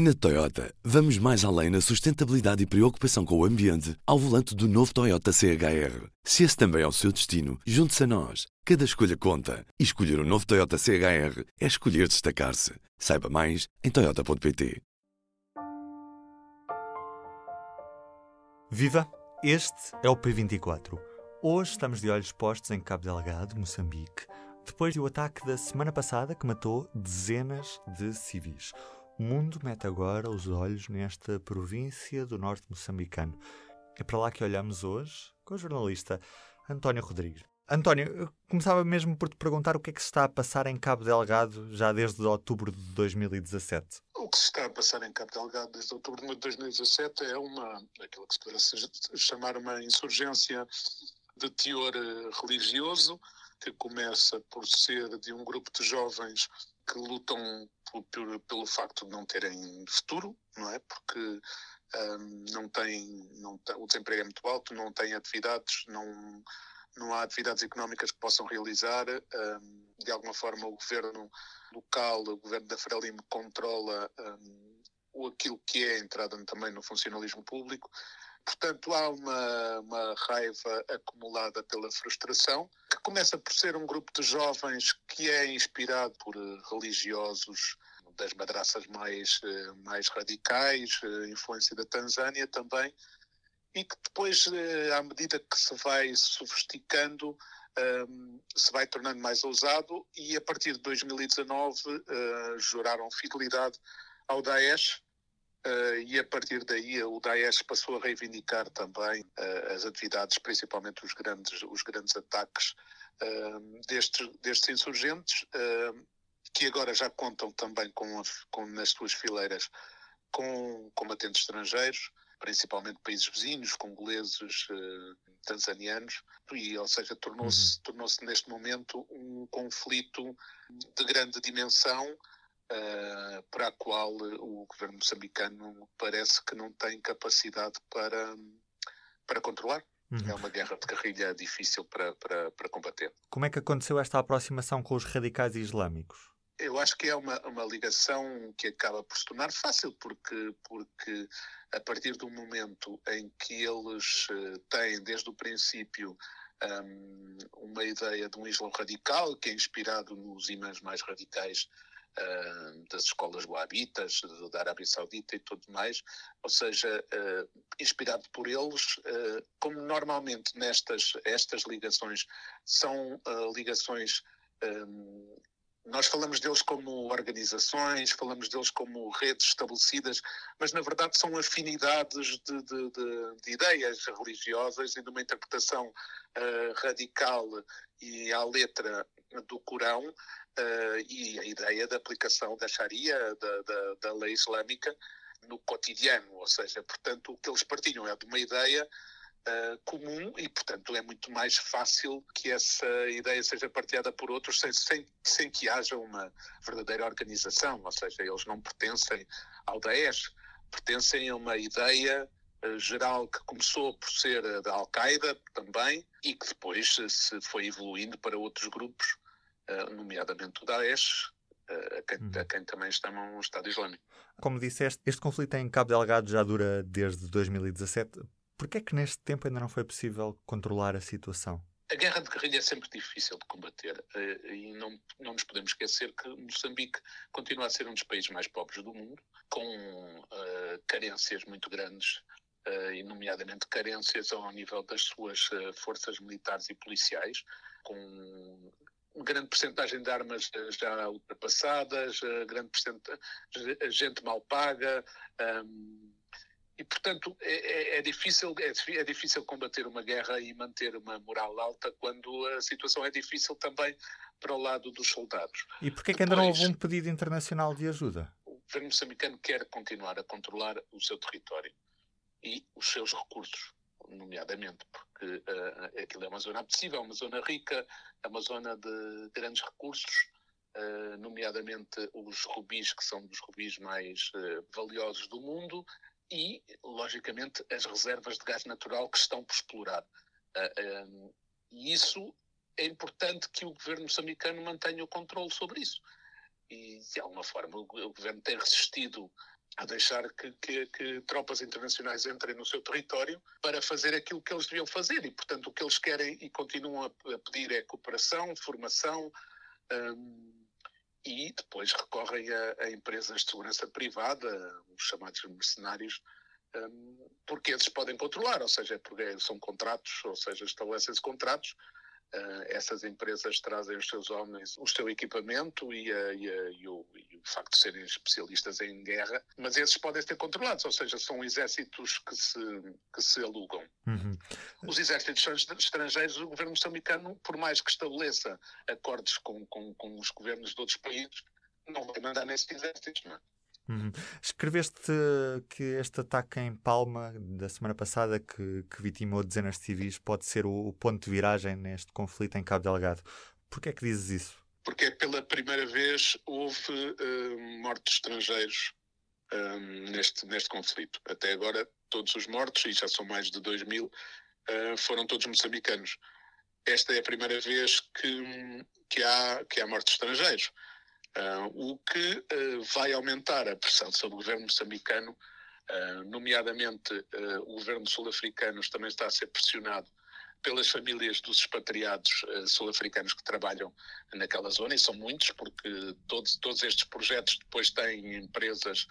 Na Toyota, vamos mais além na sustentabilidade e preocupação com o ambiente ao volante do novo Toyota CHR. Se esse também é o seu destino, junte-se a nós. Cada escolha conta. E escolher o um novo Toyota CHR é escolher destacar-se. Saiba mais em Toyota.pt. Viva! Este é o P24. Hoje estamos de olhos postos em Cabo Delgado, Moçambique, depois do ataque da semana passada que matou dezenas de civis. O mundo mete agora os olhos nesta província do norte moçambicano. É para lá que olhamos hoje com o jornalista António Rodrigues. António, começava mesmo por te perguntar o que é que se está a passar em Cabo Delgado já desde outubro de 2017. O que se está a passar em Cabo Delgado desde outubro de 2017 é uma, aquilo que se pode chamar uma insurgência de teor eh, religioso, que começa por ser de um grupo de jovens que lutam por, por, pelo facto de não terem futuro, não é? Porque um, não tem, não o desemprego é muito alto, não têm atividades, não, não há atividades económicas que possam realizar. Um, de alguma forma, o governo local, o governo da Frelimo, controla um, aquilo que é a entrada também no funcionalismo público. Portanto, há uma, uma raiva acumulada pela frustração, que começa por ser um grupo de jovens que é inspirado por eh, religiosos das madraças mais, eh, mais radicais, eh, influência da Tanzânia também, e que depois, à medida que se vai sofisticando, ehm, se vai tornando mais ousado e a partir de 2019 juraram fidelidade ao Daesh, Uh, e a partir daí o Daesh passou a reivindicar também uh, as atividades, principalmente os grandes, os grandes ataques uh, destes, destes insurgentes, que agora já contam também com, com, nas suas fileiras com combatentes estrangeiros, principalmente países vizinhos, congoleses, tanzanianos, e, ou seja, tornou-se uhum. tornou neste momento um conflito de grande dimensão uh, para a qual o governo moçambicano parece que não tem capacidade para, para controlar. Uhum. É uma guerra de guerrilha difícil para, para, para combater. Como é que aconteceu esta aproximação com os radicais islâmicos? Eu acho que é uma, uma ligação que acaba por se tornar fácil, porque, porque a partir do momento em que eles uh, têm, desde o princípio, um, uma ideia de um Islão radical, que é inspirado nos imãs mais radicais das escolas wahhabitas, da Arábia Saudita e tudo mais, ou seja, uh, inspirado por eles, uh, como normalmente nestas estas ligações são ligações nós falamos deles como organizações, falamos deles como redes estabelecidas, mas na verdade são afinidades de, de, de, de ideias religiosas e de uma interpretação uh, radical e à letra do Corão uh, e a ideia da aplicação da Sharia, da, da, da, lei islâmica, no cotidiano. Ou seja, portanto, o que eles partilham é de uma ideia uh, comum e, portanto, é muito mais fácil que essa ideia seja partilhada por outros sem, sem, sem que haja uma verdadeira organização. Ou seja, eles não pertencem ao Daesh, pertencem a uma ideia uh, geral que começou por ser da Al-Qaeda também e que depois se foi evoluindo para outros grupos eh, nomeadamente o Daesh, eh, a quem, uhum. a quem também chamam um Estado Islâmico. Como disseste, este conflito em Cabo Delgado já dura desde 2017. Por que é que neste tempo ainda não foi possível controlar a situação? A guerra de guerrilha é sempre difícil de combater eh, e não, não nos podemos esquecer que Moçambique continua a ser um dos países mais pobres do mundo, com uh, carências muito grandes, uh, nomeadamente carências ao nível das suas uh, forças militares e policiais, com grande porcentagem de armas já ultrapassadas, grande porcentagem gente mal paga. Um, e, portanto, é, é, é difícil, é, é, difícil combater uma guerra e manter uma moral alta quando a situação é difícil também para o lado dos soldados. E porquê que ainda não houve um pedido internacional de ajuda? O governo moçambicano quer continuar a controlar o seu território e os seus recursos nomeadamente porque uh, aquilo é uma zona apetecível, uma zona rica, é uma zona de grandes recursos, uh, nomeadamente os rubis, que são dos rubis mais uh, valiosos do mundo, e, logicamente, as reservas de gás natural que estão por explorar. Um, e isso é importante que o governo moçambicano mantenha o controle sobre isso. E, de alguma forma, o, o governo tem resistido a deixar que, que, que, tropas internacionais entrem no seu território para fazer aquilo que eles deviam fazer. E, portanto, o que eles querem e continuam a, a pedir é cooperação, formação um, e depois recorrem a, a, empresas de segurança privada, os chamados mercenários, um, porque esses podem controlar, ou seja, porque são contratos, ou seja, estabelecem-se contratos essas empresas trazem os seus homens, o seu equipamento e, a, e, a, e, o, e, o, facto de serem especialistas em guerra, mas esses podem ser controlados, ou seja, são exércitos que se, que se alugam. Uhum. Os exércitos estrangeiros, o governo moçambicano, por mais que estabeleça acordos com, com, com os governos de outros países, não vai mandar nesses exércitos, não é? Uhum. Escreveste que este ataque em Palma da semana passada, que, que vitimou dezenas de civis, pode ser o, o, ponto de viragem neste conflito em Cabo Delgado. Porquê é que dizes isso? Porque pela primeira vez houve uh, mortos estrangeiros uh, neste, neste conflito. Até agora, todos os mortos, e já são mais de 2 mil, uh, foram todos moçambicanos. Esta é a primeira vez que, que, há, que há mortos estrangeiros. Uh, o que uh, vai aumentar a pressão sobre o governo moçambicano, uh, nomeadamente o governo sul-africano também está a ser pressionado pelas famílias dos expatriados sul-africanos que trabalham naquela zona, e são muitos, porque todos, todos estes projetos depois têm empresas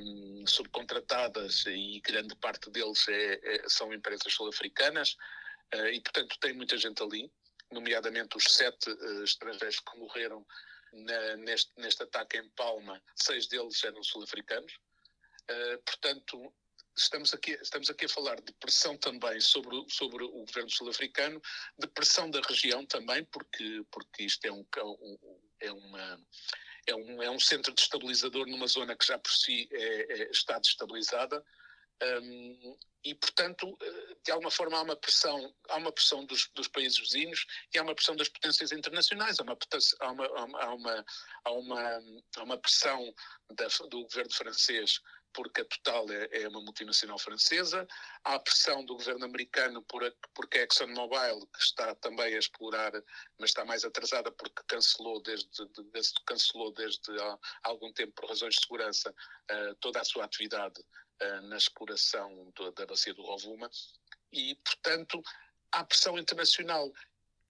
um, subcontratadas e grande parte deles é, é, são empresas sul-africanas, e portanto tem muita gente ali, nomeadamente os sete estrangeiros que morreram na, neste, neste ataque em Palma, seis deles eram sul-africanos. Uh, portanto, estamos aqui, estamos aqui a falar de pressão também sobre, sobre o governo sul-africano, de pressão da região também, porque, porque isto é, um, é, uma, é, um, é um centro destabilizador numa zona que já por si é, é, está destabilizada. Um, e, portanto, eh, de alguma forma há uma pressão, há uma pressão dos, dos países vizinhos e há uma pressão das potências internacionais, há uma, há uma, há uma, há uma, há uma pressão da, do governo francês porque a Total é, é, uma multinacional francesa, há a pressão do governo americano por a, porque a ExxonMobil, que está também a explorar, mas está mais atrasada porque cancelou desde, cancelou desde há algum tempo por razões de segurança uh, toda a sua atividade uh, na exploração do, da bacia do Rovuma e, portanto, há pressão internacional.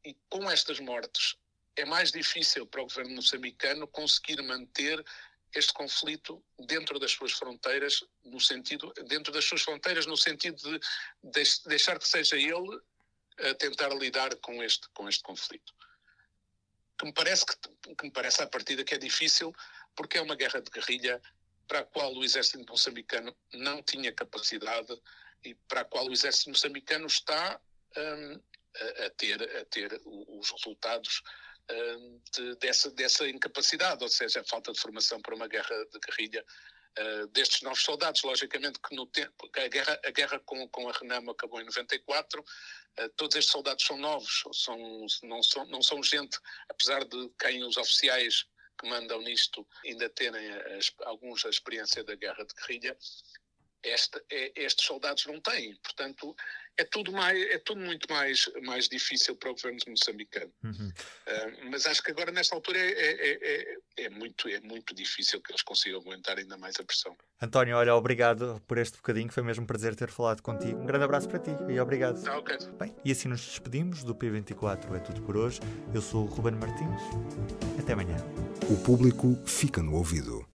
E com estas mortes é mais difícil para o governo moçambicano conseguir manter este conflito dentro das suas fronteiras, no sentido dentro das suas fronteiras, no sentido de deixar que seja ele a tentar lidar com este com este conflito. Que me parece que, que me parece à partida que é difícil, porque é uma guerra de guerrilha para a qual o exército moçambicano não tinha capacidade e para a qual o exército moçambicano está um, a, a, ter, a ter os resultados de, dessa, dessa incapacidade, ou seja, a falta de formação para uma guerra de guerrilha uh, destes novos soldados. Logicamente que no tempo, a guerra, a guerra com, com a Renamo acabou em 94, uh, todos estes soldados são novos, são, não, são, não são gente, apesar de quem os oficiais que mandam nisto ainda terem alguns a experiência da guerra de guerrilha, este, é, estes soldados não têm. Portanto, é tudo, mais, é tudo muito mais, mais difícil para o governo moçambicano. Uhum. Uh, mas acho que agora, nesta altura, é, é, é, é, muito, é muito difícil que eles consigam aguentar ainda mais a pressão. António, olha, obrigado por este bocadinho, foi mesmo um prazer ter falado contigo. Um grande abraço para ti e obrigado. Ah, okay. Bem, e assim nos despedimos do P24. É tudo por hoje. Eu sou o Ruben Martins. Até amanhã. O público fica no ouvido.